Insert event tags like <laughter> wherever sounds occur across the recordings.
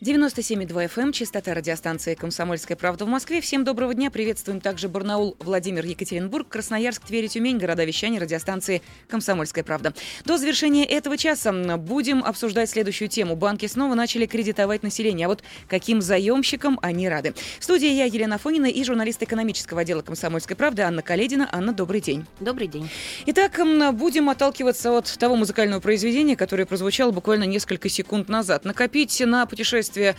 97,2 FM, эм, частота радиостанции «Комсомольская правда» в Москве. Всем доброго дня. Приветствуем также Барнаул, Владимир, Екатеринбург, Красноярск, Тверь Тюмень, города вещания радиостанции «Комсомольская правда». До завершения этого часа будем обсуждать следующую тему. Банки снова начали кредитовать население. А вот каким заемщикам они рады? В студии я, Елена Фонина, и журналист экономического отдела «Комсомольской правды» Анна Каледина. Анна, добрый день. Добрый день. Итак, будем отталкиваться от того музыкального произведения, которое прозвучало буквально несколько секунд назад. Накопить на путешествие путешествие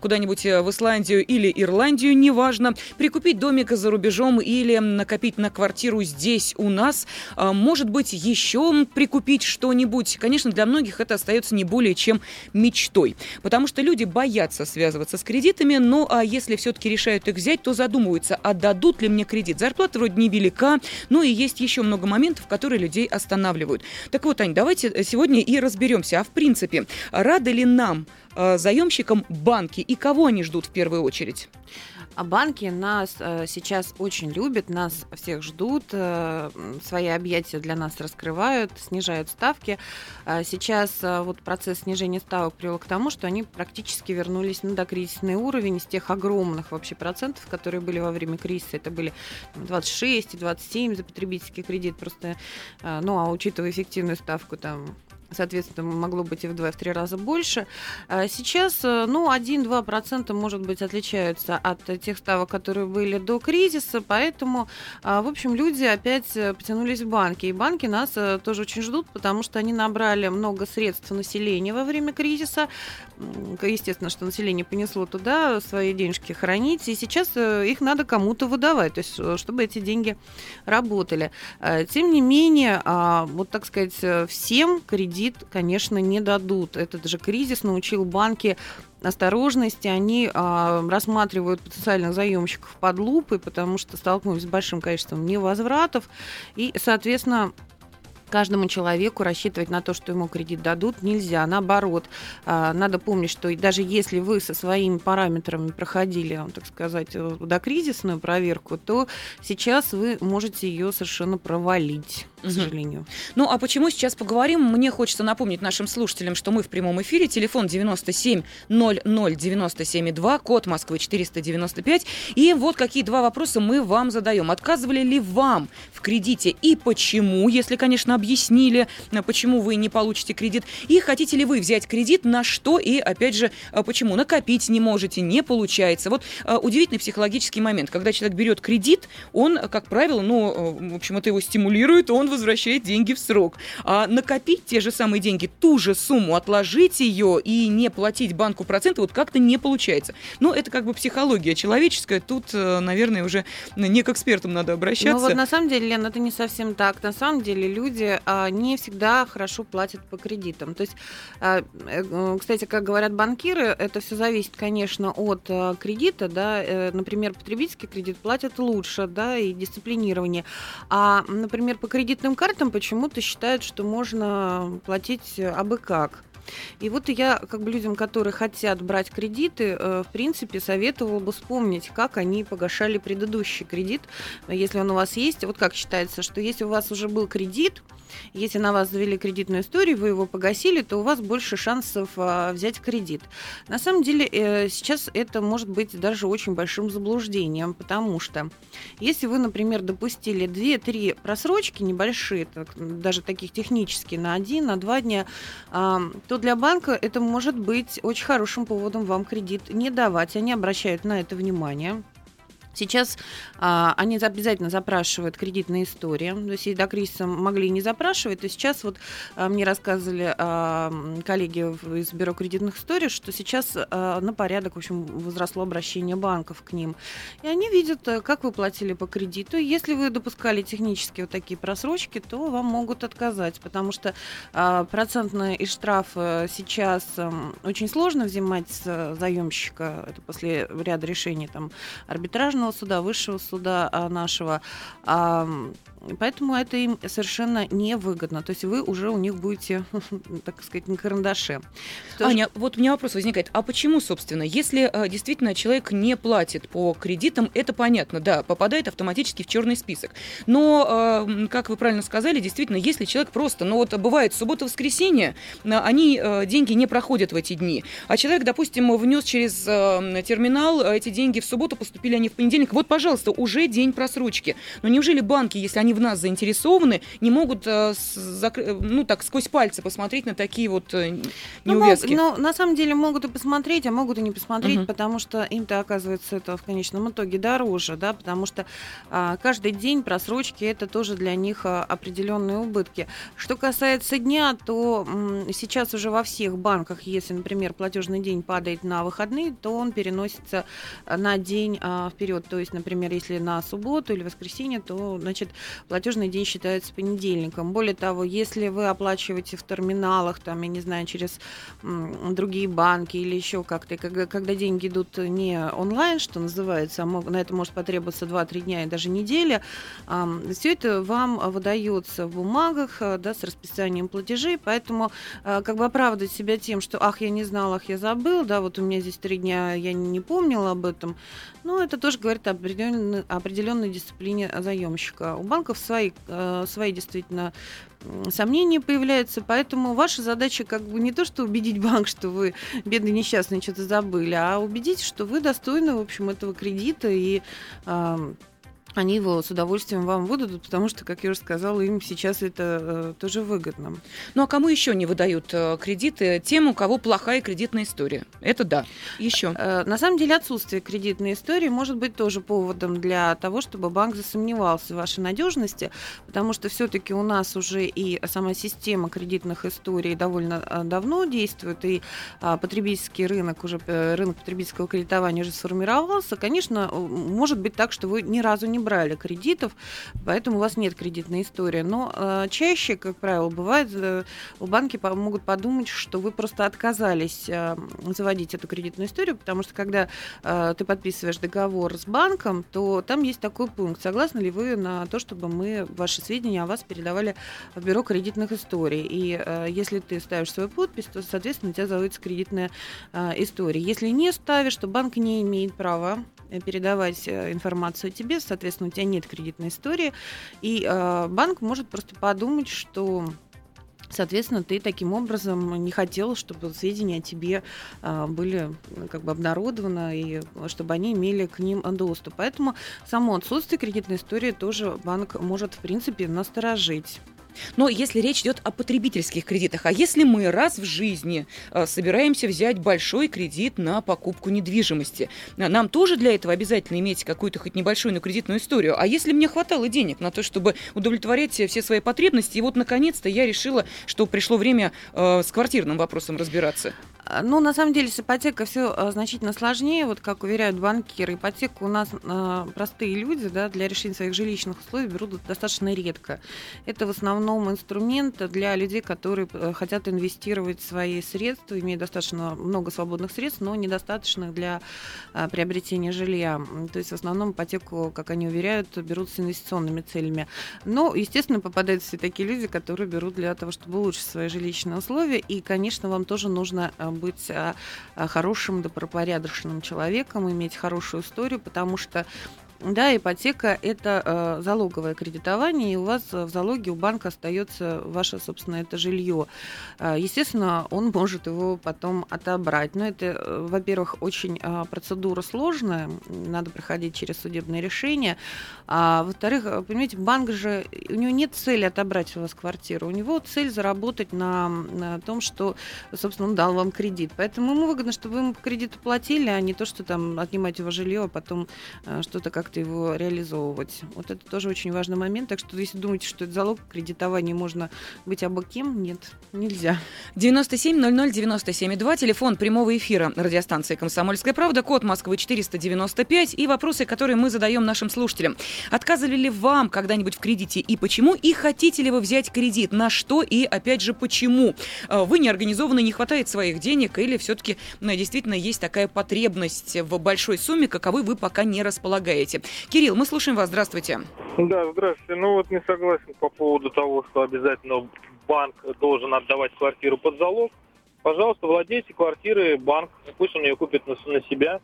куда-нибудь э, в Исландию или Ирландию, неважно, прикупить домик за рубежом или накопить на квартиру здесь у нас, а, может быть, еще прикупить что-нибудь. Конечно, для многих это остается не более чем мечтой, потому что люди боятся связываться с кредитами, но а если все-таки решают их взять, то задумываются, отдадут ли мне кредит. Зарплата вроде невелика, но и есть еще много моментов, которые людей останавливают. Так вот, Ань, давайте э, сегодня и разберемся. А в принципе, рады ли нам заемщикам банки и кого они ждут в первую очередь? А банки нас э, сейчас очень любят, нас всех ждут, э, свои объятия для нас раскрывают, снижают ставки. А сейчас э, вот процесс снижения ставок привел к тому, что они практически вернулись на докризисный уровень из тех огромных вообще процентов, которые были во время кризиса. Это были 26 и 27 за потребительский кредит. Просто, э, ну а учитывая эффективную ставку там соответственно, могло быть и в два, в три раза больше. А сейчас, э, ну, 1-2% может быть отличаются от тех ставок, которые были до кризиса, поэтому, а, в общем, люди опять э, потянулись в банки. И банки нас э, тоже очень ждут, потому что они набрали много средств населения во время кризиса. Естественно, что население понесло туда свои денежки хранить, и сейчас их надо кому-то выдавать, то есть чтобы эти деньги работали. Тем не менее, а, вот так сказать, всем кредит кредит, конечно, не дадут. Этот же кризис научил банки осторожности, они а, рассматривают потенциальных заемщиков под лупой, потому что столкнулись с большим количеством невозвратов, и, соответственно, каждому человеку рассчитывать на то, что ему кредит дадут, нельзя. Наоборот, а, надо помнить, что даже если вы со своими параметрами проходили, так сказать, э, докризисную проверку, то сейчас вы можете ее совершенно провалить к сожалению. Ну, а почему сейчас поговорим? Мне хочется напомнить нашим слушателям, что мы в прямом эфире. Телефон 97 00 97 2, код Москвы 495. И вот какие два вопроса мы вам задаем. Отказывали ли вам в кредите и почему, если, конечно, объяснили, почему вы не получите кредит. И хотите ли вы взять кредит, на что и, опять же, почему. Накопить не можете, не получается. Вот uh, удивительный психологический момент. Когда человек берет кредит, он, как правило, ну, в общем, это его стимулирует, он возвращает деньги в срок. А накопить те же самые деньги, ту же сумму, отложить ее и не платить банку проценты, вот как-то не получается. Но это как бы психология человеческая. Тут, э, наверное, уже не к экспертам надо обращаться. Ну вот на самом деле, Лен, это не совсем так. На самом деле люди а, не всегда хорошо платят по кредитам. То есть, а, э, кстати, как говорят банкиры, это все зависит, конечно, от а, кредита. Да? Э, например, потребительский кредит платят лучше, да, и дисциплинирование. А, например, по кредиту кредитным картам почему-то считают, что можно платить абы как. И вот я как бы людям, которые хотят брать кредиты, э, в принципе, советовала бы вспомнить, как они погашали предыдущий кредит, если он у вас есть. Вот как считается, что если у вас уже был кредит, если на вас завели кредитную историю, вы его погасили, то у вас больше шансов а, взять кредит. На самом деле э, сейчас это может быть даже очень большим заблуждением, потому что если вы, например, допустили 2-3 просрочки небольшие, даже таких технические, на 1, на 2 дня, то для банка это может быть очень хорошим поводом вам кредит не давать. Они обращают на это внимание. Сейчас а, они обязательно запрашивают кредитные истории. То есть, если до кризиса могли не запрашивать, то сейчас вот а, мне рассказывали а, коллеги из Бюро кредитных историй, что сейчас а, на порядок, в общем, возросло обращение банков к ним. И они видят, э, как вы платили по кредиту. Если вы допускали технически вот такие просрочки, то вам могут отказать, потому что а, процентные и штрафы сейчас а, очень сложно взимать с заемщика. Это после ряда решений там арбитражного Верховного суда, Высшего суда а, нашего. Поэтому это им совершенно невыгодно. То есть вы уже у них будете, <laughs> так сказать, на карандаше. Аня, вот у меня вопрос возникает. А почему, собственно, если э, действительно человек не платит по кредитам, это понятно, да, попадает автоматически в черный список. Но, э, как вы правильно сказали, действительно, если человек просто, ну вот бывает суббота-воскресенье, э, они деньги не проходят в эти дни. А человек, допустим, внес через терминал эти деньги в субботу, поступили они в понедельник. Вот, пожалуйста, уже день просрочки. Но неужели банки, если они в нас заинтересованы, не могут, ну так, сквозь пальцы посмотреть на такие вот неувязки? Ну, на самом деле могут и посмотреть, а могут и не посмотреть, угу. потому что им-то оказывается это в конечном итоге дороже, да, потому что а, каждый день просрочки это тоже для них а, определенные убытки. Что касается дня, то м, сейчас уже во всех банках, если, например, платежный день падает на выходные, то он переносится на день а, вперед. То есть, например, если на субботу или воскресенье, то значит платежный день считается понедельником. Более того, если вы оплачиваете в терминалах, там, я не знаю, через другие банки или еще как-то, когда, деньги идут не онлайн, что называется, а на это может потребоваться 2-3 дня и даже неделя, все это вам выдается в бумагах а, да, с расписанием платежей, поэтому а, как бы оправдать себя тем, что ах, я не знал, ах, я забыл, да, вот у меня здесь три дня, я не помнила об этом, ну, это тоже говорит о определенной, определенной дисциплине заемщика. У банков свои, а, свои действительно сомнения появляются, поэтому ваша задача как бы не то, что убедить банк, что вы бедный несчастный что-то забыли, а убедить, что вы достойны, в общем, этого кредита и они его с удовольствием вам выдадут, потому что, как я уже сказала, им сейчас это э, тоже выгодно. Ну а кому еще не выдают э, кредиты? Тем, у кого плохая кредитная история. Это да. Еще. Э, на самом деле отсутствие кредитной истории может быть тоже поводом для того, чтобы банк засомневался в вашей надежности, потому что все-таки у нас уже и сама система кредитных историй довольно э, давно действует, и э, потребительский рынок уже э, рынок потребительского кредитования уже сформировался. Конечно, может быть так, что вы ни разу не брали кредитов, поэтому у вас нет кредитной истории. Но э, чаще, как правило, бывает, э, банки по- могут подумать, что вы просто отказались э, заводить эту кредитную историю, потому что когда э, ты подписываешь договор с банком, то там есть такой пункт. Согласны ли вы на то, чтобы мы ваши сведения о вас передавали в бюро кредитных историй? И э, если ты ставишь свою подпись, то, соответственно, у тебя заводится кредитная э, история. Если не ставишь, то банк не имеет права передавать э, информацию тебе, соответственно, у тебя нет кредитной истории, и э, банк может просто подумать, что Соответственно, ты таким образом не хотел, чтобы сведения о тебе а, были как бы обнародованы и чтобы они имели к ним доступ. Поэтому само отсутствие кредитной истории тоже банк может, в принципе, насторожить. Но если речь идет о потребительских кредитах, а если мы раз в жизни э, собираемся взять большой кредит на покупку недвижимости, э, нам тоже для этого обязательно иметь какую-то хоть небольшую, но кредитную историю. А если мне хватало денег на то, чтобы удовлетворять все свои потребности, и вот наконец-то я решила, что пришло время э, с квартирным вопросом разбираться. А, ну, на самом деле, с ипотекой все а, значительно сложнее. Вот как уверяют банкиры, ипотеку у нас э, простые люди да, для решения своих жилищных условий берут достаточно редко. Это в основном инструмент для людей, которые э, хотят инвестировать свои средства, имеют достаточно много свободных средств, но недостаточных для э, приобретения жилья. То есть в основном ипотеку, как они уверяют, берут с инвестиционными целями. Но, естественно, попадаются все такие люди, которые берут для того, чтобы улучшить свои жилищные условия. И, конечно, вам тоже нужно быть а, а, хорошим, добропорядочным человеком, иметь хорошую историю, потому что да, ипотека – это э, залоговое кредитование, и у вас в залоге у банка остается ваше, собственно, это жилье. Э, естественно, он может его потом отобрать. Но это, э, во-первых, очень э, процедура сложная, надо проходить через судебное решение. А во-вторых, э, понимаете, банк же, у него нет цели отобрать у вас квартиру, у него цель заработать на, на том, что, собственно, он дал вам кредит. Поэтому ему выгодно, чтобы вы ему по платили, а не то, что там отнимать его жилье, а потом э, что-то как как-то его реализовывать. Вот это тоже очень важный момент. Так что если думаете, что это залог кредитования, можно быть абы кем, нет, нельзя. 970097,2, телефон прямого эфира радиостанции «Комсомольская правда», код Москвы 495 и вопросы, которые мы задаем нашим слушателям. Отказывали ли вам когда-нибудь в кредите и почему? И хотите ли вы взять кредит? На что и, опять же, почему? Э, вы не организованы, не хватает своих денег или все-таки ну, действительно есть такая потребность в большой сумме, каковой вы пока не располагаете? Кирилл, мы слушаем вас. Здравствуйте. Да, здравствуйте. Ну вот не согласен по поводу того, что обязательно банк должен отдавать квартиру под залог. Пожалуйста, владейте квартиры, банк, пусть он ее купит на, на себя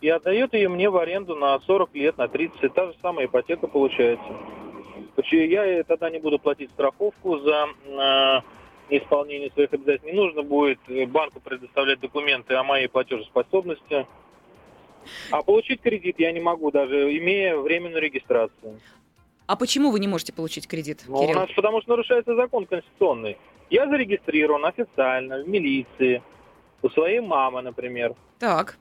и отдает ее мне в аренду на 40 лет, на 30. Та же самая ипотека получается. Я тогда не буду платить страховку за э, неисполнение своих обязательств. Не нужно будет банку предоставлять документы о моей платежеспособности. А получить кредит я не могу, даже имея временную регистрацию. А почему вы не можете получить кредит, ну, Кирилл? У нас потому что нарушается закон конституционный. Я зарегистрирован официально в милиции, у своей мамы, например. Так.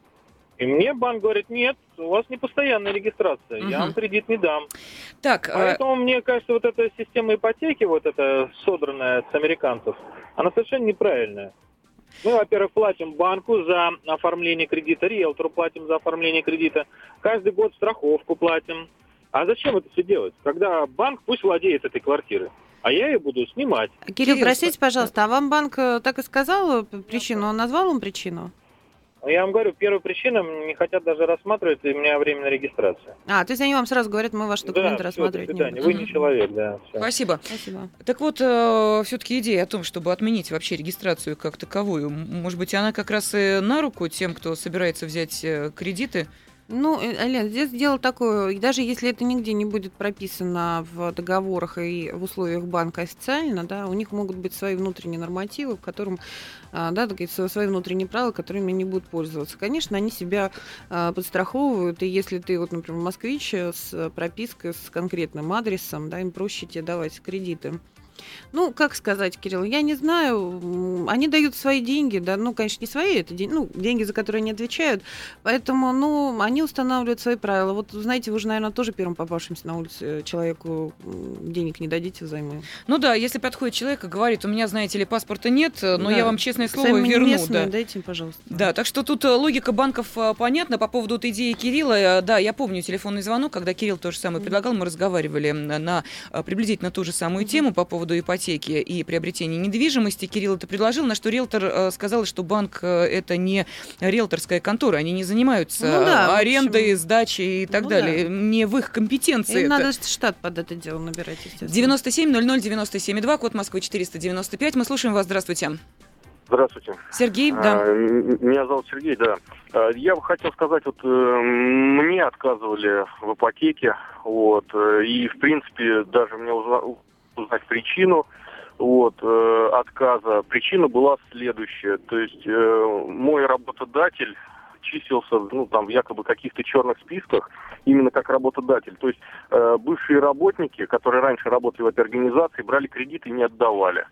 И мне банк говорит, нет, у вас не постоянная регистрация, угу. я вам кредит не дам. Так, а Поэтому э... мне кажется, вот эта система ипотеки, вот эта содранная с американцев, она совершенно неправильная. Мы, во-первых, платим банку за оформление кредита, риэлтору платим за оформление кредита, каждый год страховку платим. А зачем это все делать? Когда банк пусть владеет этой квартирой а я ее буду снимать. Кирилл, простите, пожалуйста, а вам банк э, так и сказал причину? Он назвал вам причину? Я вам говорю, первая причина, не хотят даже рассматривать, и у меня временная регистрация. А, то есть они вам сразу говорят, мы ваши документы да, рассматривать все, не будем. Вы не человек, да. Все. Спасибо. Спасибо. Так вот, э, все-таки идея о том, чтобы отменить вообще регистрацию как таковую, может быть, она как раз и на руку тем, кто собирается взять э, кредиты? Ну, Лен, здесь дело такое, даже если это нигде не будет прописано в договорах и в условиях банка официально, да, у них могут быть свои внутренние нормативы, в котором, а, да, свои внутренние правила, которыми они будут пользоваться. Конечно, они себя а, подстраховывают, и если ты, вот, например, москвич с пропиской, с конкретным адресом, да, им проще тебе давать кредиты. Ну, как сказать, Кирилл, я не знаю. Они дают свои деньги, да, ну, конечно, не свои, это деньги, ну, деньги, за которые они отвечают. Поэтому, ну, они устанавливают свои правила. Вот, знаете, вы же, наверное, тоже первым попавшимся на улице человеку денег не дадите взаймы. Ну да, если подходит человек и говорит, у меня, знаете ли, паспорта нет, но да. я вам честное слово Сами верну. Местные, да. дайте, пожалуйста. Да, так что тут э, логика банков э, понятна. По поводу вот идеи Кирилла, э, да, я помню телефонный звонок, когда Кирилл то же самое предлагал, мы разговаривали на приблизительно ту же самую тему по поводу ипотеки ипотеки и приобретения недвижимости. Кирилл это предложил, на что риэлтор э, сказал, что банк э, это не риэлторская контора, они не занимаются ну, да, арендой, общем... сдачей и так ну, далее. Да. Не в их компетенции. Им это. надо штат под это дело набирать, естественно. 97 00 97 2, код Москвы 495. Мы слушаем вас. Здравствуйте. Здравствуйте. Сергей, да. А, меня зовут Сергей, да. А, я бы хотел сказать, вот э, мне отказывали в ипотеке, вот, и в принципе даже мне узнать причину вот, э, отказа. Причина была следующая. То есть э, мой работодатель числился ну, там, в якобы каких-то черных списках именно как работодатель. То есть э, бывшие работники, которые раньше работали в этой организации, брали кредиты и не отдавали.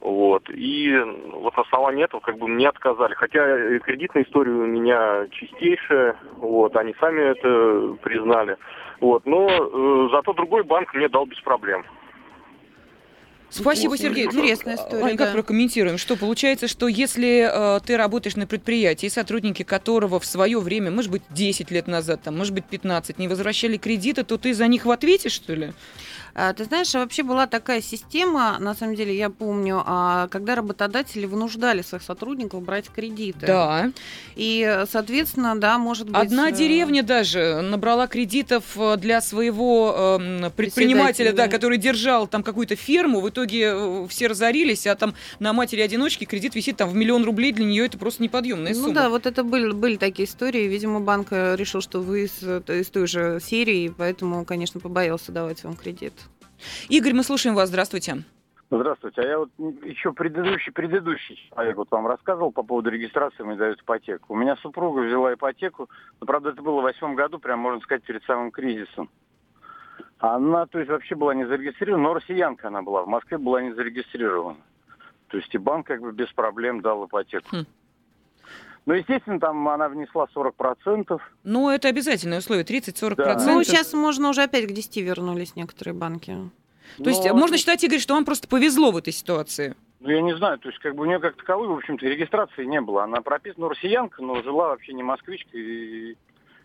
Вот. И вот на основании этого как бы мне отказали. Хотя кредитная история у меня чистейшая, вот, они сами это признали. Вот. Но э, зато другой банк мне дал без проблем. Спасибо, Сергей. Интересная история. Ань, как прокомментируем? Что получается, что если э, ты работаешь на предприятии, сотрудники которого в свое время, может быть, 10 лет назад, там, может быть, 15, не возвращали кредиты, то ты за них в ответе, что ли? А, ты знаешь, вообще была такая система, на самом деле, я помню, а, когда работодатели вынуждали своих сотрудников брать кредиты. Да. И, соответственно, да, может быть... Одна э, деревня даже набрала кредитов э, для своего э, предпринимателя, да, который держал там какую-то ферму. В итоге э, все разорились, а там на матери-одиночки кредит висит там в миллион рублей. Для нее это просто неподъемная ну сумма. Ну да, вот это были, были такие истории. Видимо, банк решил, что вы из, из той же серии, поэтому, конечно, побоялся давать вам кредит. Игорь, мы слушаем вас. Здравствуйте. Здравствуйте. А я вот еще предыдущий, предыдущий человек вот вам рассказывал по поводу регистрации, мы дают ипотеку. У меня супруга взяла ипотеку, но, правда, это было в восьмом году, прям, можно сказать, перед самым кризисом. Она, то есть, вообще была не зарегистрирована, но россиянка она была, в Москве была не зарегистрирована. То есть и банк как бы без проблем дал ипотеку. Хм. Ну, естественно, там она внесла 40%. Ну, это обязательное условие, 30-40%. Да. Ну, сейчас можно уже опять к 10 вернулись некоторые банки. То Но... есть ну, можно считать, Игорь, что вам просто повезло в этой ситуации? Ну, я не знаю, то есть, как бы у нее как таковой, в общем-то, регистрации не было. Она прописана, ну, россиянка, но жила вообще не москвичка, и,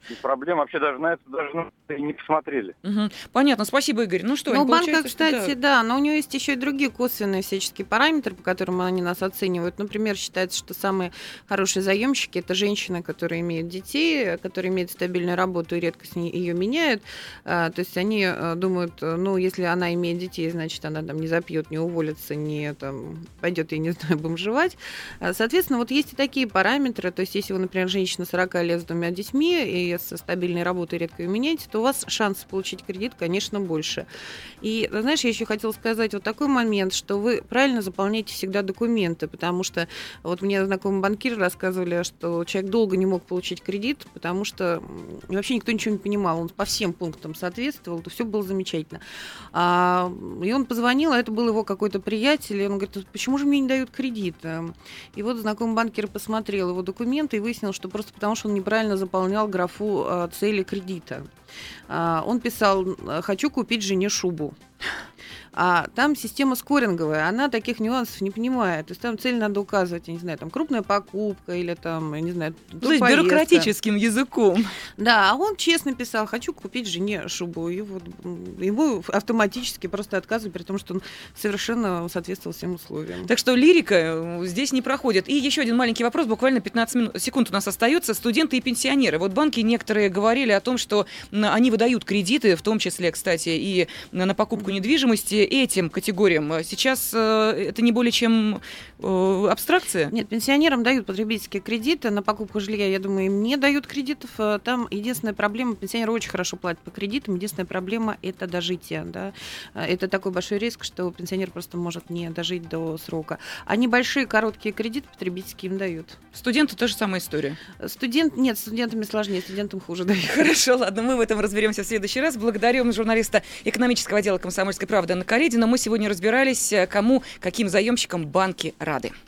и проблем вообще даже на это даже и не посмотрели. Угу. Понятно, спасибо, Игорь. Ну что, ну, банка, кстати, что, да. да, но у нее есть еще и другие косвенные всяческие параметры, по которым они нас оценивают. Например, считается, что самые хорошие заемщики это женщины, которые имеют детей, которые имеют стабильную работу и редко с ней ее меняют. А, то есть они а, думают, ну, если она имеет детей, значит, она там не запьет, не уволится, не там пойдет, я не <laughs> знаю, бомжевать. А, соответственно, вот есть и такие параметры. То есть, если вы, например, женщина 40 лет с двумя детьми и со стабильной работой редко ее меняете, то у вас шанс получить кредит, конечно, больше. И, знаешь, я еще хотела сказать вот такой момент, что вы правильно заполняете всегда документы, потому что вот мне знакомые банкиры рассказывали, что человек долго не мог получить кредит, потому что вообще никто ничего не понимал, он по всем пунктам соответствовал, то все было замечательно. А, и он позвонил, а это был его какой-то приятель, и он говорит, почему же мне не дают кредит? И вот знакомый банкир посмотрел его документы и выяснил, что просто потому, что он неправильно заполнял графу цели кредита. А, он писал, хочу купить жене шубу. А там система скоринговая, она таких нюансов не понимает. То есть там цель надо указывать, я не знаю, там крупная покупка или там, я не знаю, То есть бюрократическим языком. Да, а он честно писал, хочу купить жене шубу. И вот ему автоматически просто отказывают, при том, что он совершенно соответствовал всем условиям. Так что лирика э, здесь не проходит. И еще один маленький вопрос, буквально 15 минут, секунд у нас остается. Студенты и пенсионеры. Вот банки некоторые говорили о том, что они выдают кредиты, в том числе, кстати, и на покупку недвижимости этим категориям э, сейчас э, это не более чем э, абстракция? Нет, пенсионерам дают потребительские кредиты на покупку жилья, я думаю, им не дают кредитов. Там единственная проблема, пенсионеры очень хорошо платят по кредитам, единственная проблема это дожитие. Да? Это такой большой риск, что пенсионер просто может не дожить до срока. А небольшие короткие кредиты потребительские им дают. Студенты тоже самая история? Студент, нет, студентами сложнее, студентам хуже дают. <laughs> Хорошо, ладно, мы в этом разберемся в следующий раз. Благодарю журналиста экономического отдела «Комсомольской правды» на Каредина мы сегодня разбирались, э, кому, каким заемщикам банки рады.